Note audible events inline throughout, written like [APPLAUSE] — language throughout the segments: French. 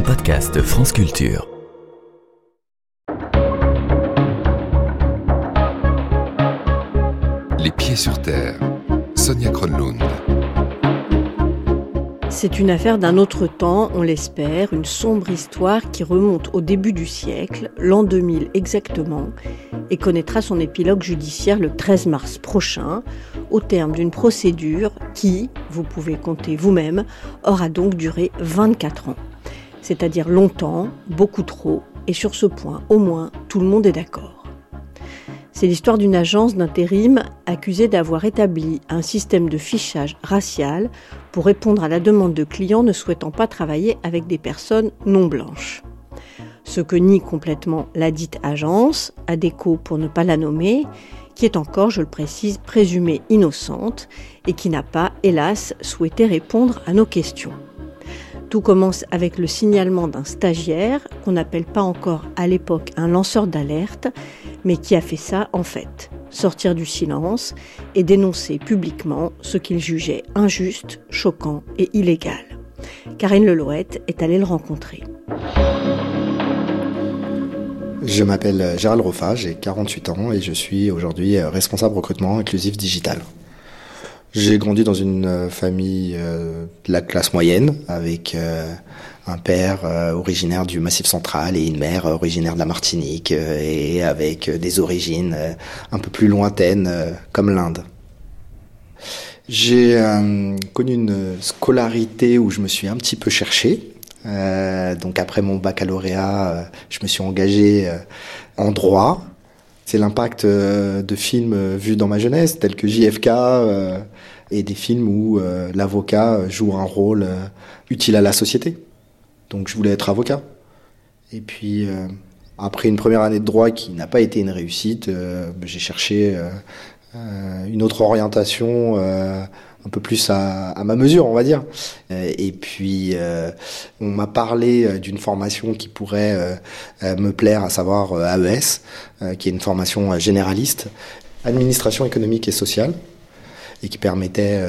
un podcast France Culture. Les pieds sur terre. Sonia Kronlund. C'est une affaire d'un autre temps, on l'espère, une sombre histoire qui remonte au début du siècle, l'an 2000 exactement, et connaîtra son épilogue judiciaire le 13 mars prochain, au terme d'une procédure qui, vous pouvez compter vous-même, aura donc duré 24 ans. C'est-à-dire longtemps, beaucoup trop, et sur ce point, au moins, tout le monde est d'accord. C'est l'histoire d'une agence d'intérim accusée d'avoir établi un système de fichage racial pour répondre à la demande de clients ne souhaitant pas travailler avec des personnes non blanches. Ce que nie complètement la dite agence, ADECO pour ne pas la nommer, qui est encore, je le précise, présumée innocente et qui n'a pas, hélas, souhaité répondre à nos questions. Tout commence avec le signalement d'un stagiaire, qu'on n'appelle pas encore à l'époque un lanceur d'alerte, mais qui a fait ça en fait, sortir du silence et dénoncer publiquement ce qu'il jugeait injuste, choquant et illégal. Karine Lelouette est allée le rencontrer. Je m'appelle Gérald Roffa, j'ai 48 ans et je suis aujourd'hui responsable recrutement inclusif digital. J'ai grandi dans une euh, famille euh, de la classe moyenne avec euh, un père originaire du Massif central et une mère originaire de la Martinique et avec des origines un peu plus lointaines comme l'Inde. J'ai connu une scolarité où je me suis un petit peu cherché. donc après mon baccalauréat, je me suis engagé en droit c'est l'impact euh, de films euh, vus dans ma jeunesse, tels que JFK, euh, et des films où l'avocat joue un rôle utile à la société. Donc je voulais être avocat. Et puis, après une première année de droit qui n'a pas été une réussite, j'ai cherché une autre orientation un peu plus à, ma mesure, on va dire. Euh, et puis, euh, on m'a parlé euh, d'une formation qui pourrait me plaire, à savoir AES, qui est une formation généraliste, administration économique et sociale et qui permettait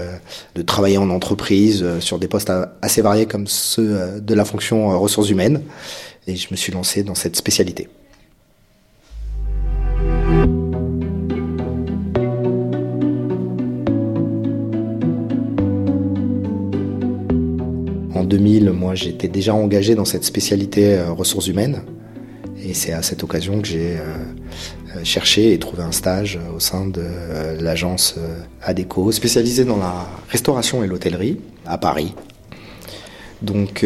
de travailler en entreprise sur des postes assez variés comme ceux de la fonction ressources humaines. Et je me suis lancé dans cette spécialité. En 2000, moi, j'étais déjà engagé dans cette spécialité euh, ressources humaines. Et c'est à cette occasion que j'ai euh, euh, cherché et trouvé un stage au sein de l'agence ADECO, spécialisée dans la restauration et l'hôtellerie à Paris. Donc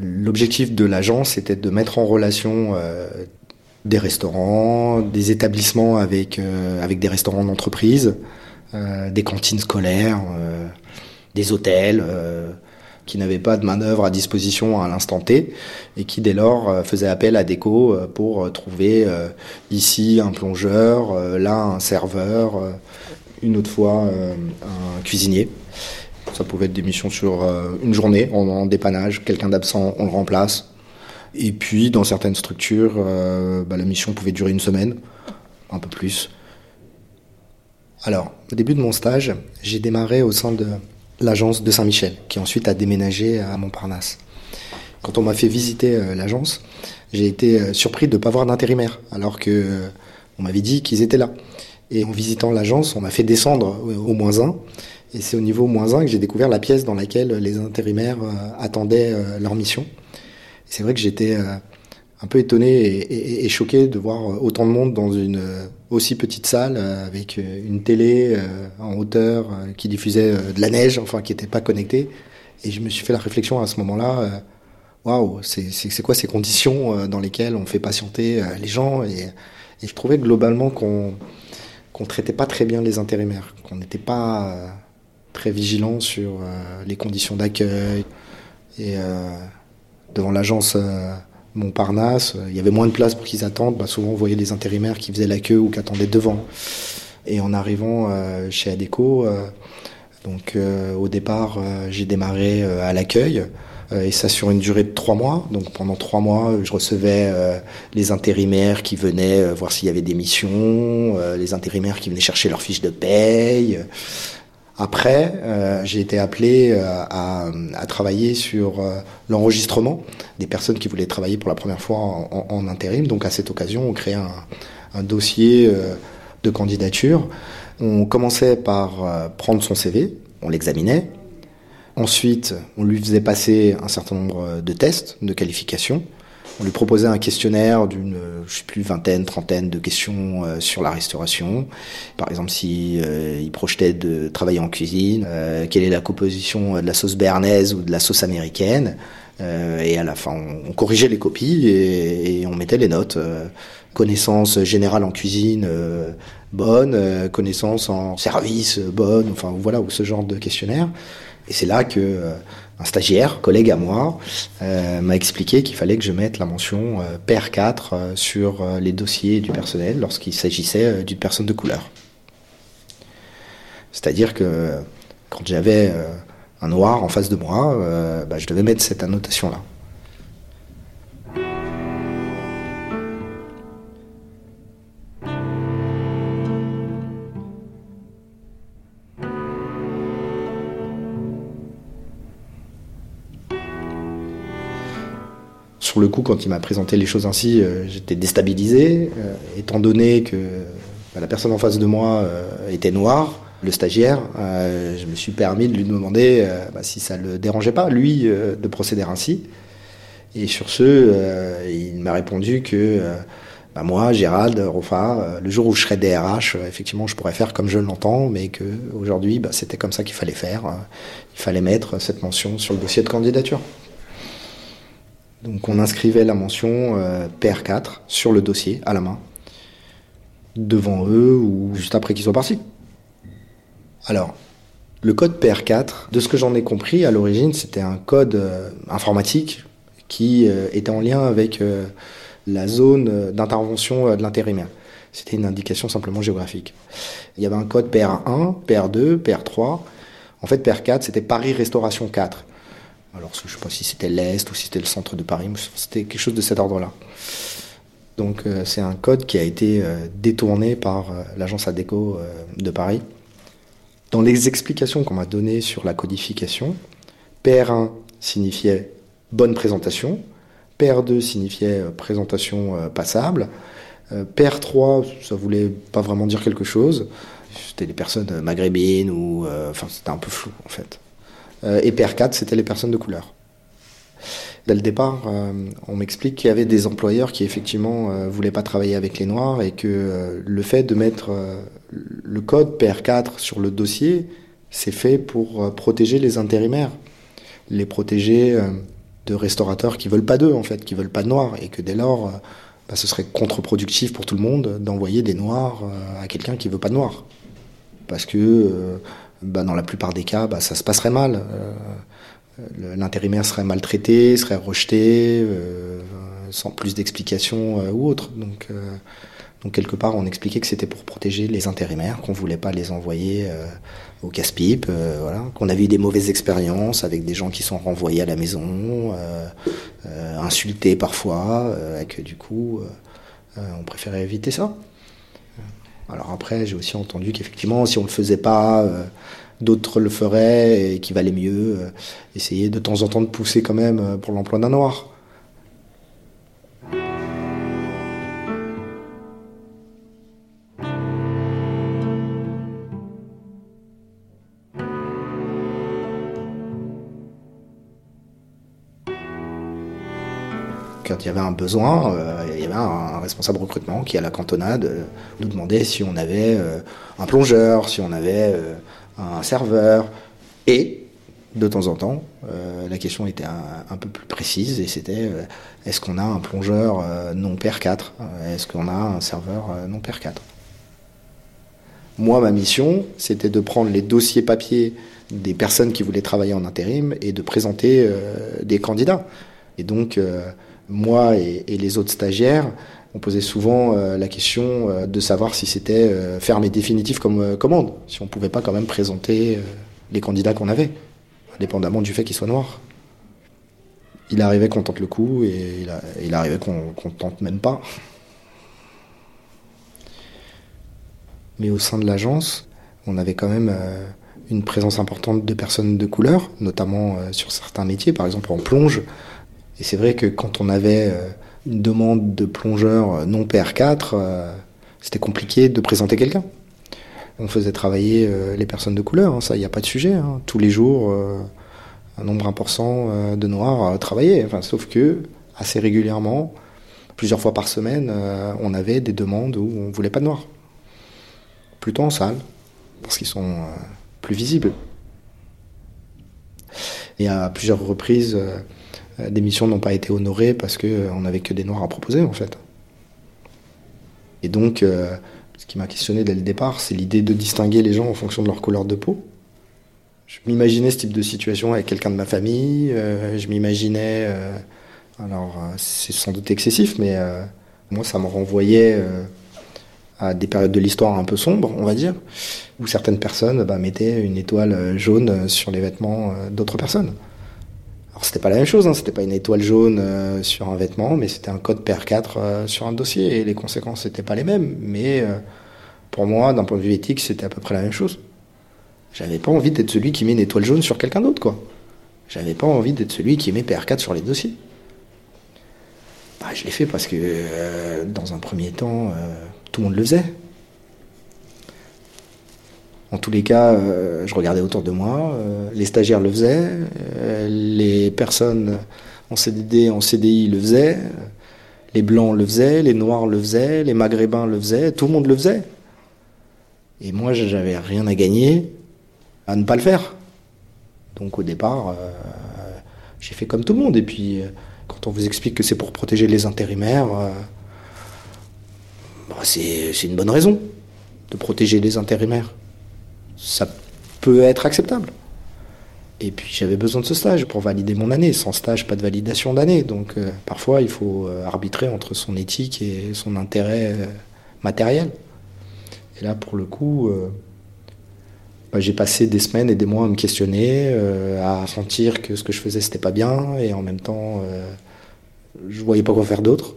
l'objectif de l'agence était de mettre en relation des restaurants, des établissements avec, avec des restaurants d'entreprise, des cantines scolaires, des hôtels, qui n'avaient pas de manœuvre à disposition à l'instant T et qui dès lors euh, faisaient appel à Déco euh, pour euh, trouver ici un plongeur, là un serveur, une autre fois un cuisinier. Ça pouvait être des missions sur une journée en, dépannage, quelqu'un d'absent, on le remplace. Et puis dans certaines structures, bah, la mission pouvait durer une semaine, un peu plus. Alors, au début de mon stage, j'ai démarré au sein de l'agence de Saint-Michel, qui ensuite a déménagé à Montparnasse. Quand on m'a fait visiter euh, l'agence, j'ai été euh, surpris de ne pas voir d'intérimaire, alors que euh, on m'avait dit qu'ils étaient là. Et en visitant l'agence, on m'a fait descendre au moins un. Et c'est au niveau moins un que j'ai découvert la pièce dans laquelle les intérimaires attendaient leur mission. C'est vrai que j'étais un peu étonné et, choqué de voir autant de monde dans une aussi petite salle avec une télé en hauteur qui diffusait de la neige, enfin qui n'était pas connectée. Et je me suis fait la réflexion à ce moment-là, waouh, c'est quoi ces conditions dans lesquelles on fait patienter les gens? Et, je trouvais globalement qu'on qu'on traitait pas très bien les intérimaires, qu'on n'était pas très vigilant sur les conditions d'accueil et devant l'agence Montparnasse, euh, il y avait moins de place pour qu'ils attendent. Bah, souvent, on voyait des intérimaires qui faisaient la queue ou qui attendaient devant. Et en arrivant euh, chez Adeco, euh, donc au départ, j'ai démarré à l'accueil. et ça sur une durée de trois mois. Donc pendant trois mois, je recevais les intérimaires qui venaient voir s'il y avait des missions, les intérimaires qui venaient chercher leurs fiches de paye. Après, euh, j'ai été appelé euh, à, travailler sur euh, l'enregistrement des personnes qui voulaient travailler pour la première fois en, en, intérim. Donc à cette occasion, on crée un, un dossier de candidature. On commençait par prendre son CV, on l'examinait. Ensuite, on lui faisait passer un certain nombre de tests, de qualifications. On lui proposait un questionnaire d'une, je sais plus, vingtaine, trentaine de questions euh, sur la restauration. Par exemple, si euh, il projetait de travailler en cuisine, euh, quelle est la composition de la sauce béarnaise ou de la sauce américaine. et à la fin, on, corrigeait les copies et, on mettait les notes. connaissance générale en cuisine bonne, connaissance en service bonne, enfin voilà, ou ce genre de questionnaire. Et c'est là que un stagiaire, collègue à moi, euh, m'a expliqué qu'il fallait que je mette la mention euh, PR4 euh, sur euh, les dossiers du personnel lorsqu'il s'agissait d'une personne de couleur. C'est-à-dire que quand j'avais un noir en face de moi, bah, je devais mettre cette annotation-là. Sur le coup, quand il m'a présenté les choses ainsi, euh, j'étais déstabilisé, euh, étant donné que bah, la personne en face de moi euh, était noire, le stagiaire, je me suis permis de lui demander bah, si ça le dérangeait pas, lui, de procéder ainsi. Et sur ce, il m'a répondu que bah, moi, Gérald Rofa, le jour où je serai DRH, effectivement, je pourrais faire comme je l'entends, mais que aujourd'hui, c'était comme ça qu'il fallait faire. il fallait mettre cette mention sur le dossier de candidature. Donc on inscrivait la mention euh, PR4 sur le dossier à la main, devant eux ou juste après qu'ils soient partis. Alors, le code PR4, de ce que j'en ai compris, à l'origine, c'était un code euh, informatique qui euh, était en lien avec la zone d'intervention de l'intérimaire. C'était une indication simplement géographique. Il y avait un code PR1, PR2, PR3. En fait, PR4, c'était Paris Restauration 4. Alors, je ne sais pas si c'était l'Est ou si c'était le centre de Paris, mais c'était quelque chose de cet ordre-là. Donc, euh, c'est un code qui a été euh, détourné par euh, l'agence ADECO de Paris. Dans les explications qu'on m'a données sur la codification, PR1 signifiait bonne présentation, PR2 signifiait présentation passable, PR3, ça voulait pas vraiment dire quelque chose. C'était des personnes maghrébines ou. Enfin, c'était un peu flou en fait. Euh, et PR4, c'était les personnes de couleur. Dès le départ, euh, on m'explique qu'il y avait des employeurs qui effectivement euh, voulaient pas travailler avec les noirs et que le fait de mettre le code PR4 sur le dossier, c'est fait pour protéger les intérimaires, les protéger de restaurateurs qui veulent pas d'eux en fait, qui veulent pas de noirs. Et que dès lors, bah, ce serait contre-productif pour tout le monde d'envoyer des noirs à quelqu'un qui veut pas de noirs, parce que bah, dans la plupart des cas, bah, ça se passerait mal. Euh, l'intérimaire serait maltraité, serait rejeté, euh, sans plus d'explications euh, ou autre. Donc, quelque part, on expliquait que c'était pour protéger les intérimaires, qu'on voulait pas les envoyer au casse-pipe, qu'on avait eu des mauvaises expériences avec des gens qui sont renvoyés à la maison, insultés parfois, et que du coup, on préférait éviter ça. Alors après, j'ai aussi entendu qu'effectivement, si on ne le faisait pas, euh, d'autres le feraient et qu'il valait mieux euh, essayer de temps en temps de pousser quand même euh, pour l'emploi d'un noir. Quand il y avait un besoin, euh, il y avait un, responsable recrutement qui, à la cantonade, euh, nous demandait si on avait euh, un plongeur, si on avait un serveur. Et, de temps en temps, la question était un, peu plus précise et c'était est-ce qu'on a un plongeur non pair 4 Est-ce qu'on a un serveur non pair 4 Moi, ma mission, c'était de prendre les dossiers papier des personnes qui voulaient travailler en intérim et de présenter des candidats. Et donc, moi et, les autres stagiaires, on posait souvent euh, la question euh, de savoir si c'était euh, ferme et définitif comme commande, si on pouvait pas quand même présenter les candidats qu'on avait, indépendamment du fait qu'ils soient noirs. Il arrivait qu'on tente le coup et il, arrivait qu'on ne tente même pas. Mais au sein de l'agence, on avait quand même une présence importante de personnes de couleur, notamment sur certains métiers, par exemple en plonge. Et c'est vrai que quand on avait une demande de plongeur non PR4, c'était compliqué de présenter quelqu'un. On faisait travailler les personnes de couleur, hein, ça, il n'y a pas de sujet. Hein. Tous les jours, un nombre important de noirs travaillaient. Enfin, sauf que, assez régulièrement, plusieurs fois par semaine, on avait des demandes où on voulait pas de noirs plutôt en salle, parce qu'ils sont euh, plus visibles. Et à plusieurs reprises, euh, euh, des missions n'ont pas été honorées parce qu'on n'avait que des noirs à proposer, en fait. Et donc, ce qui m'a questionné dès le départ, c'est l'idée de distinguer les gens en fonction de leur couleur de peau. Je m'imaginais ce type de situation avec quelqu'un de ma famille. je m'imaginais. alors, c'est sans doute excessif, mais moi, ça me renvoyait à des périodes de l'histoire un peu sombres, on va dire, où certaines personnes bah, mettaient une étoile jaune sur les vêtements euh, d'autres personnes. Alors c'était pas la même chose, hein, c'était pas une étoile jaune euh, sur un vêtement, mais c'était un code PR4 euh, sur un dossier, et les conséquences n'étaient pas les mêmes, mais pour moi, d'un point de vue éthique, c'était à peu près la même chose. J'avais pas envie d'être celui qui met une étoile jaune sur quelqu'un d'autre, quoi. J'avais pas envie d'être celui qui met PR4 sur les dossiers. Bah, je l'ai fait parce que, dans un premier temps, tout le monde le faisait. En tous les cas, euh, je regardais autour de moi, euh, les stagiaires le faisaient, euh, les personnes en CDD, en CDI le faisaient, les blancs le faisaient, les noirs le faisaient, les maghrébins le faisaient, tout le monde le faisait. Et moi, j'avais rien à gagner à ne pas le faire. Donc au départ, j'ai fait comme tout le monde. Et puis, quand on vous explique que c'est pour protéger les intérimaires, bah, c'est une bonne raison de protéger les intérimaires. Ça peut être acceptable. Et puis j'avais besoin de ce stage pour valider mon année. Sans stage, pas de validation d'année. Donc euh, parfois, il faut euh, arbitrer entre son éthique et son intérêt euh, matériel. Et là, pour le coup, bah, j'ai passé des semaines et des mois à me questionner, à sentir que ce que je faisais, c'était pas bien. Et en même temps, je voyais pas quoi faire d'autre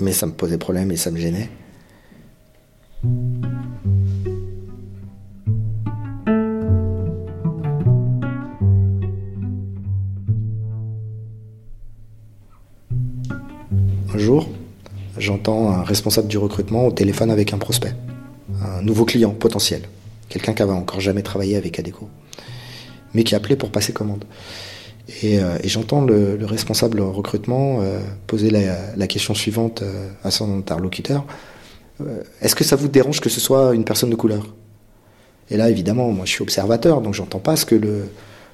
mais ça me posait problème et ça me gênait. J'entends un responsable du recrutement au téléphone avec un prospect, un nouveau client potentiel, quelqu'un qui avait encore jamais travaillé avec Adeco, mais qui appelait pour passer commande. Euh, et, j'entends le, responsable recrutement euh, poser la, question suivante euh, à son interlocuteur. Est-ce que ça vous dérange que ce soit une personne de couleur? Et là, évidemment, moi je suis observateur, donc j'entends pas ce que le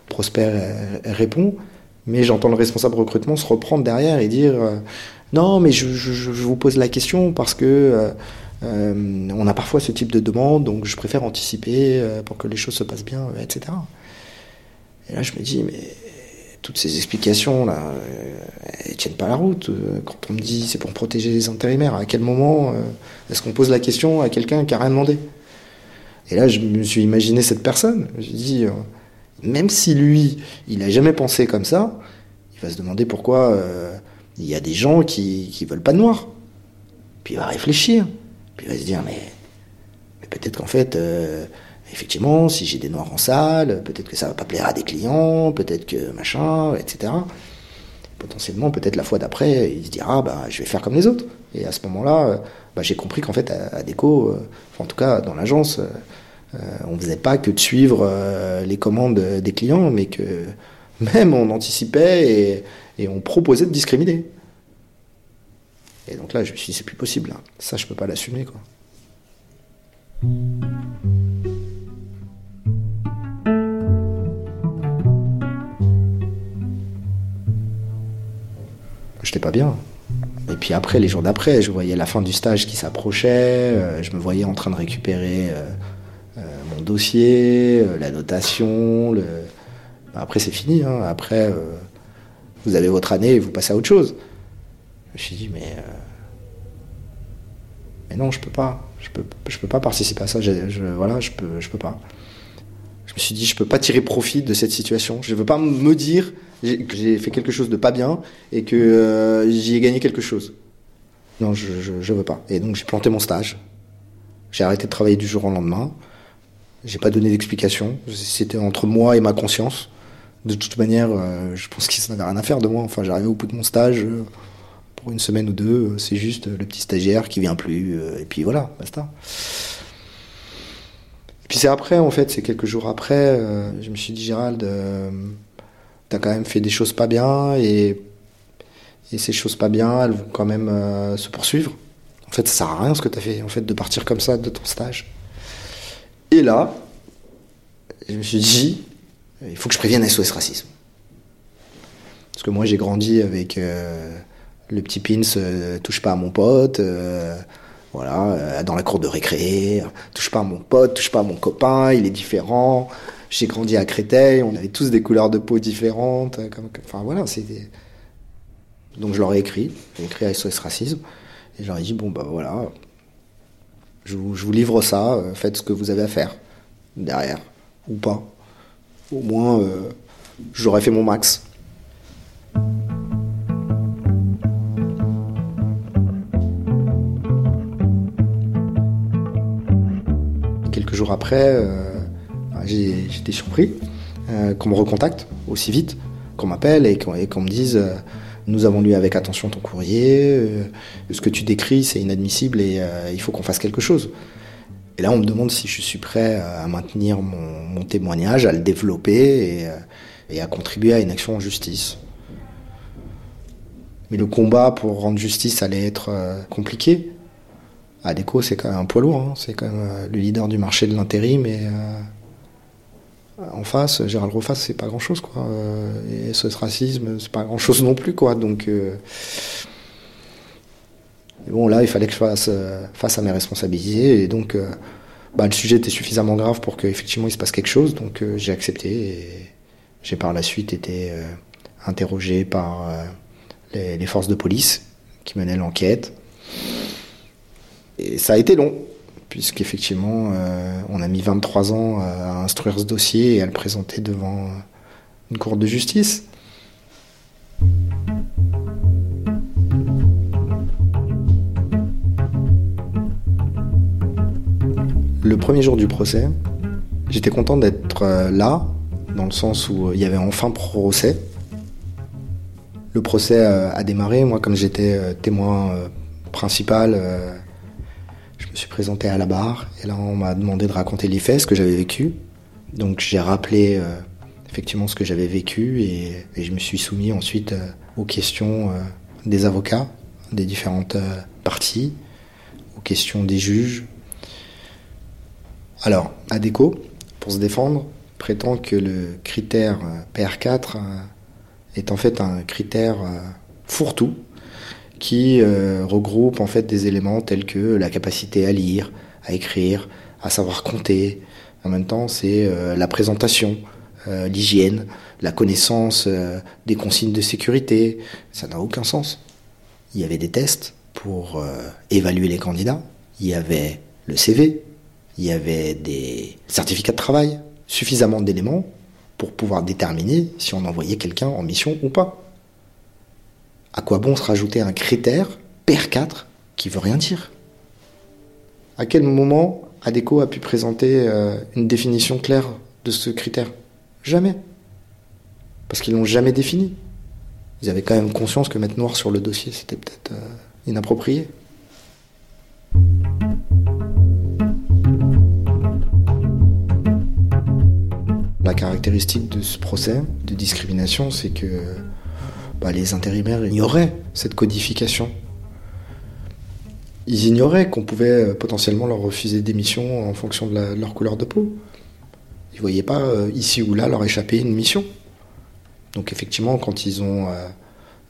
prospect répond, mais j'entends le responsable recrutement se reprendre derrière et dire Non, mais je, vous pose la question parce que on a parfois ce type de demande, donc je préfère anticiper pour que les choses se passent bien, etc. Et là, je me dis Mais toutes ces explications là, euh, elles tiennent pas la route. Euh, quand on me dit c'est pour protéger les intérimaires, à quel moment euh, est-ce qu'on pose la question à quelqu'un qui a rien demandé? Et là, je me suis imaginé cette personne. J'ai dit, même si lui, il a jamais pensé comme ça, il va se demander pourquoi il y a des gens qui qui veulent pas de noir. Puis il va réfléchir. Puis il va se dire mais, mais peut-être qu'en fait effectivement, si j'ai des noirs en salle, peut-être que ça va pas plaire à des clients, peut-être que machin, etc. Potentiellement, peut-être la fois d'après, il se dira, bah, je vais faire comme les autres. Et à ce moment-là, bah, j'ai compris qu'en fait, à, Déco, euh, en tout cas dans l'agence, euh, on faisait pas que de suivre euh, les commandes des clients, mais que même on anticipait et, et on proposait de discriminer. Et donc là, je me suis dit, c'est plus possible. Là. Ça, je peux pas l'assumer, quoi. j'étais pas bien. Et puis après, les jours d'après, je voyais la fin du stage qui s'approchait, euh, je me voyais en train de récupérer euh, euh, mon dossier, la notation. Après, c'est fini. Hein. Après, vous avez votre année et vous passez à autre chose. Je me suis dit, mais, mais non, je peux pas. Je peux, je peux pas participer à ça. Je, voilà, je peux, je peux pas. Je me suis dit, je peux pas tirer profit de cette situation. Je veux pas me dire que j'ai fait quelque chose de pas bien et que euh, j'y ai gagné quelque chose. Non, je, je, veux pas. Et donc j'ai planté mon stage. J'ai arrêté de travailler du jour au lendemain. J'ai pas donné d'explication. C'était entre moi et ma conscience. De toute manière, je pense qu'ils n'avaient rien à faire de moi. Enfin, j'arrivais au bout de mon stage pour une semaine ou deux. C'est juste le petit stagiaire qui vient plus. et puis voilà, basta. Puis c'est après, en fait, c'est quelques jours après, je me suis dit, Gérald, t'as quand même fait des choses pas bien et, et ces choses pas bien, elles vont quand même se poursuivre. En fait, ça sert à rien ce que tu as fait, en fait, de partir comme ça de ton stage. Et là, je me suis dit, il faut que je prévienne SOS Racisme. Parce que moi, j'ai grandi avec euh, le petit pins euh, touche pas à mon pote, euh, voilà, dans la cour de récré, touche pas à mon pote, touche pas à mon copain, il est différent. J'ai grandi à Créteil, on avait tous des couleurs de peau différentes. Enfin voilà. Donc je leur ai écrit, j'ai écrit à SOS Racisme. Et je leur ai dit, bon, bah voilà, je vous, livre ça, faites ce que vous avez à faire derrière, ou pas. Au moins, euh, j'aurais fait mon max. Quelques jours après, euh, j'étais surpris qu'on me recontacte aussi vite, qu'on m'appelle et qu'on me dise nous avons lu avec attention ton courrier, euh, ce que tu décris c'est inadmissible et euh, il faut qu'on fasse quelque chose. Et là on me demande si je suis prêt à maintenir mon, témoignage, à le développer et, euh, et, à contribuer à une action en justice. Mais le combat pour rendre justice allait être compliqué. Adeco c'est quand même un poids lourd, hein. c'est quand même le leader du marché de l'intérim et en face, Gérald Rofas, c'est pas grand chose, quoi. Euh, et ce racisme, c'est pas grand chose non plus, quoi. Donc, euh, bon, là, il fallait que je fasse euh, face à mes responsabilités. Et donc, bah, le sujet était suffisamment grave pour qu'effectivement il se passe quelque chose. Donc, j'ai accepté. Et j'ai par la suite été interrogé par les, les, forces de police qui menaient l'enquête. Et ça a été long puisqu'effectivement, euh, on a mis 23 ans à instruire ce dossier et à le présenter devant une cour de justice. Le premier jour du procès, j'étais content d'être euh, là, dans le sens où il y avait enfin procès. Le procès euh, a démarré, moi comme j'étais témoin principal, je me suis présenté à la barre et là on m'a demandé de raconter les faits, ce que j'avais vécu. Donc j'ai rappelé euh, effectivement ce que j'avais vécu et, je me suis soumis ensuite euh, aux questions euh, des avocats des différentes parties, aux questions des juges. Alors, ADECO, pour se défendre, prétend que le critère PR4 est en fait un critère fourre-tout qui euh, regroupe en fait des éléments tels que la capacité à lire, à écrire, à savoir compter. En même temps, c'est euh, la présentation, euh, l'hygiène, la connaissance des consignes de sécurité. Ça n'a aucun sens. Il y avait des tests pour évaluer les candidats. Il y avait le CV. Il y avait des certificats de travail. Suffisamment d'éléments pour pouvoir déterminer si on envoyait quelqu'un en mission ou pas. À quoi bon se rajouter un critère, PR4, qui veut rien dire? À quel moment ADECO a pu présenter euh, une définition claire de ce critère? Jamais. Parce qu'ils l'ont jamais défini. Ils avaient quand même conscience que mettre noir sur le dossier, c'était peut-être euh, inapproprié. La caractéristique de ce procès de discrimination, c'est que bah, les intérimaires ignoraient cette codification. Ils ignoraient qu'on pouvait euh, potentiellement leur refuser des missions en fonction de, leur couleur de peau. Ils ne voyaient pas euh, ici ou là leur échapper une mission. Donc effectivement, quand ils ont euh,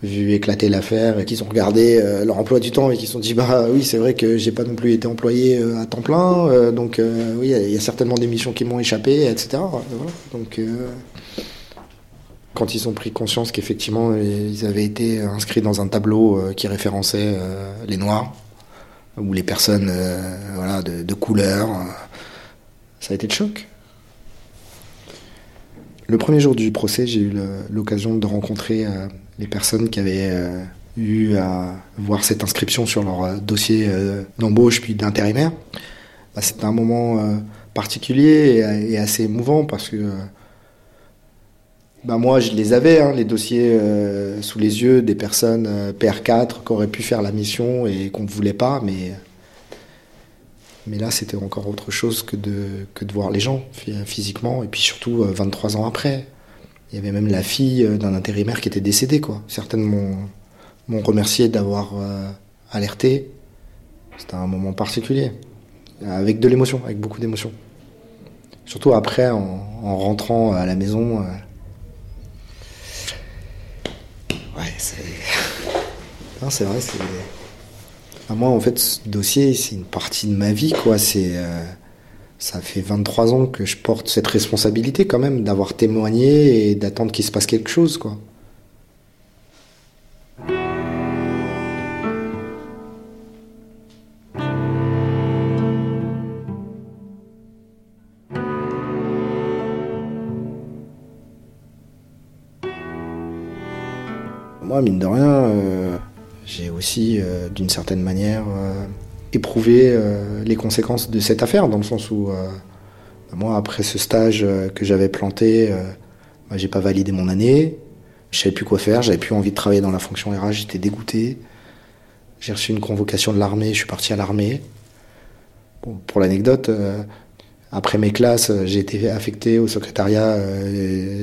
vu éclater l'affaire et qu'ils ont regardé leur emploi du temps et qu'ils se sont dit bah oui c'est vrai que j'ai pas non plus été employé à temps plein donc oui il y, a certainement des missions qui m'ont échappé etc donc quand ils ont pris conscience qu'effectivement ils avaient été inscrits dans un tableau euh, qui référençait euh, les noirs ou les personnes euh, voilà, de, couleur, ça a été le choc. Le premier jour du procès, j'ai eu l'occasion de rencontrer les personnes qui avaient eu à voir cette inscription sur leur dossier d'embauche puis d'intérimaire. Bah, c'était un moment particulier et, assez émouvant parce que bah moi je les avais, hein, les dossiers sous les yeux des personnes PR4 qui auraient pu faire la mission et qu'on ne voulait pas, mais mais là, c'était encore autre chose que de, que de voir les gens physiquement, et puis surtout 23 ans après. Il y avait même la fille euh, d'un intérimaire qui était décédée, quoi. Certaines m'ont remercié d'avoir euh, alerté. C'était un moment particulier, avec de l'émotion, avec beaucoup d'émotion. Surtout après, en, rentrant à la maison. Euh, ouais, c'est. [LAUGHS] Non, c'est vrai, c'est. moi, en fait, ce dossier, c'est une partie de ma vie, quoi. C'est ça fait 23 ans que je porte cette responsabilité quand même d'avoir témoigné et d'attendre qu'il se passe quelque chose. Moi, mine de rien, euh, j'ai aussi, euh, d'une certaine manière, euh, éprouver euh, les conséquences de cette affaire, dans le sens où euh, moi, après ce stage euh, que j'avais planté, bah, j'ai pas validé mon année, je savais plus quoi faire, j'avais plus envie de travailler dans la fonction RH, j'étais dégoûté. J'ai reçu une convocation de l'armée, je suis parti à l'armée. pour l'anecdote, après mes classes, j'ai été affecté au secrétariat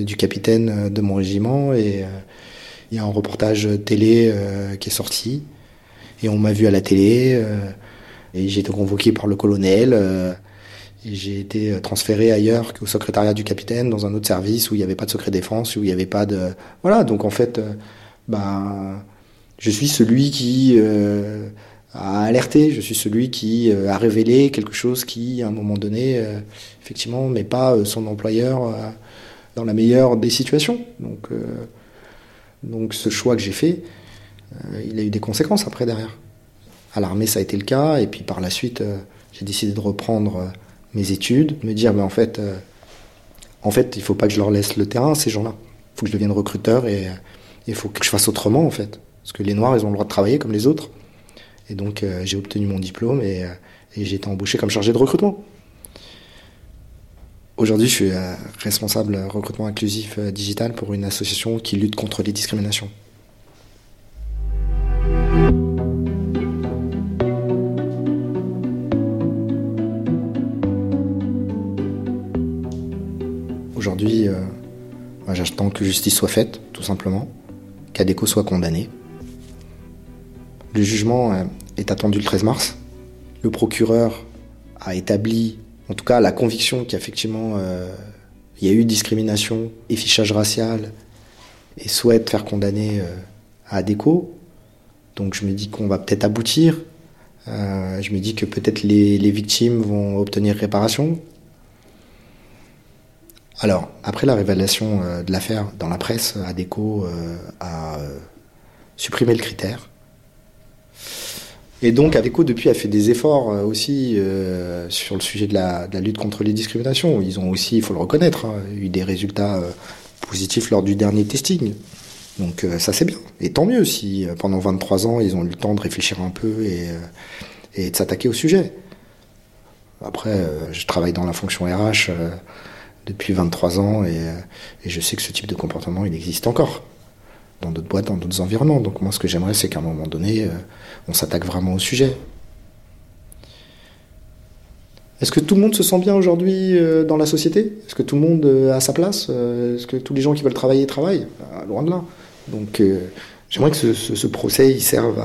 du capitaine de mon régiment et il y a un reportage télé qui est sorti et on m'a vu à la télé. Et j'ai été convoqué par le colonel. Euh, et j'ai été transféré ailleurs qu'au secrétariat du capitaine, dans un autre service où il n'y avait pas de secret défense, où il n'y avait pas de... Voilà, donc en fait, euh, bah, je suis celui qui euh, a alerté, je suis celui qui a révélé quelque chose qui, à un moment donné, effectivement, met pas son employeur dans la meilleure des situations. Donc, donc ce choix que j'ai fait, il a eu des conséquences après derrière. À l'armée, ça a été le cas. Et puis par la suite, euh, j'ai décidé de reprendre euh, mes études, me dire, mais en fait, euh, en fait, il faut pas que je leur laisse le terrain, ces gens-là. Il faut que je devienne recruteur et il faut que je fasse autrement, en fait. Parce que les Noirs, ils ont le droit de travailler comme les autres. Et donc, j'ai obtenu mon diplôme et, et j'ai été embauché comme chargé de recrutement. Aujourd'hui, je suis responsable recrutement inclusif digital pour une association qui lutte contre les discriminations. Aujourd'hui, euh, j'attends que justice soit faite, tout simplement, qu'Adeco soit condamné. Le jugement euh, est attendu le 13 mars. Le procureur a établi, en tout cas, la conviction qu'effectivement, euh, il y a eu discrimination et fichage racial et souhaite faire condamner à Adeco. Donc je me dis qu'on va peut-être aboutir. je me dis que peut-être les victimes vont obtenir réparation, alors, après la révélation euh, de l'affaire dans la presse, ADECO euh, a euh, supprimé le critère. Et donc, ADECO, depuis, a fait des efforts aussi sur le sujet de la, lutte contre les discriminations. Ils ont aussi, il faut le reconnaître, hein, eu des résultats positifs lors du dernier testing. Donc, ça, c'est bien. Et tant mieux si pendant 23 ans, ils ont eu le temps de réfléchir un peu et de s'attaquer au sujet. Après, je travaille dans la fonction RH depuis 23 ans et, je sais que ce type de comportement, il existe encore dans d'autres boîtes, dans d'autres environnements. Donc moi, ce que j'aimerais, c'est qu'à un moment donné, euh, on s'attaque vraiment au sujet. Est-ce que tout le monde se sent bien aujourd'hui euh, dans la société? Est-ce que tout le monde euh, a sa place? Est-ce que tous les gens qui veulent travailler travaillent? Ah, Loin de là. Donc j'aimerais que ce, procès serve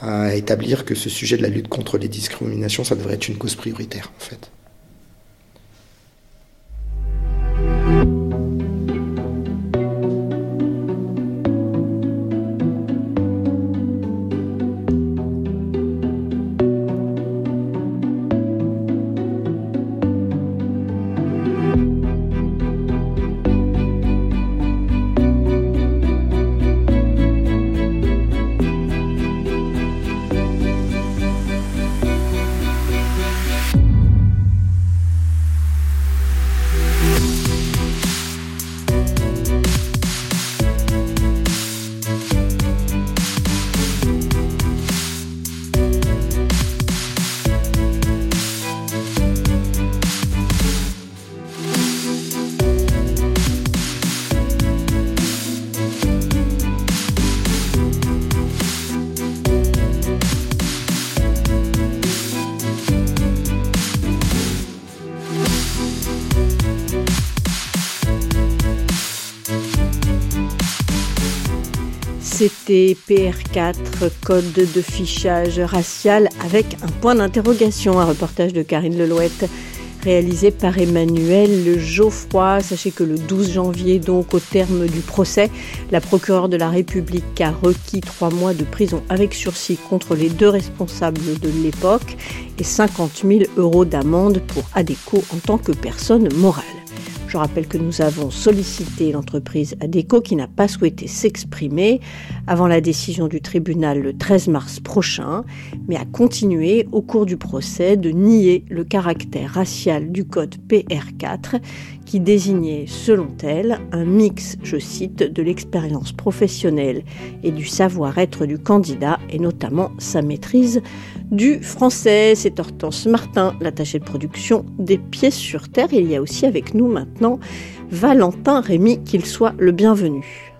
à établir que ce sujet de la lutte contre les discriminations, ça devrait être une cause prioritaire en fait. Été PR4, code de fichage racial avec un point d'interrogation, un reportage de Karine Lelouette réalisé par Emmanuel Geoffroy. Sachez que le 12 janvier, donc au terme du procès, la procureure de la République a requis trois mois de prison avec sursis contre les deux responsables de l'époque et 50 000 euros d'amende pour ADECO en tant que personne morale. Je rappelle que nous avons sollicité l'entreprise ADECO qui n'a pas souhaité s'exprimer avant la décision du tribunal le 13 mars prochain, mais a continué au cours du procès de nier le caractère racial du code PR4 qui désignait, selon elle, un mix, je cite, de l'expérience professionnelle et du savoir-être du candidat et notamment sa maîtrise du français. C'est Hortense Martin, l'attaché de production des pièces sur terre. Il y a aussi avec nous maintenant Valentin Rémy, qu'il soit le bienvenu.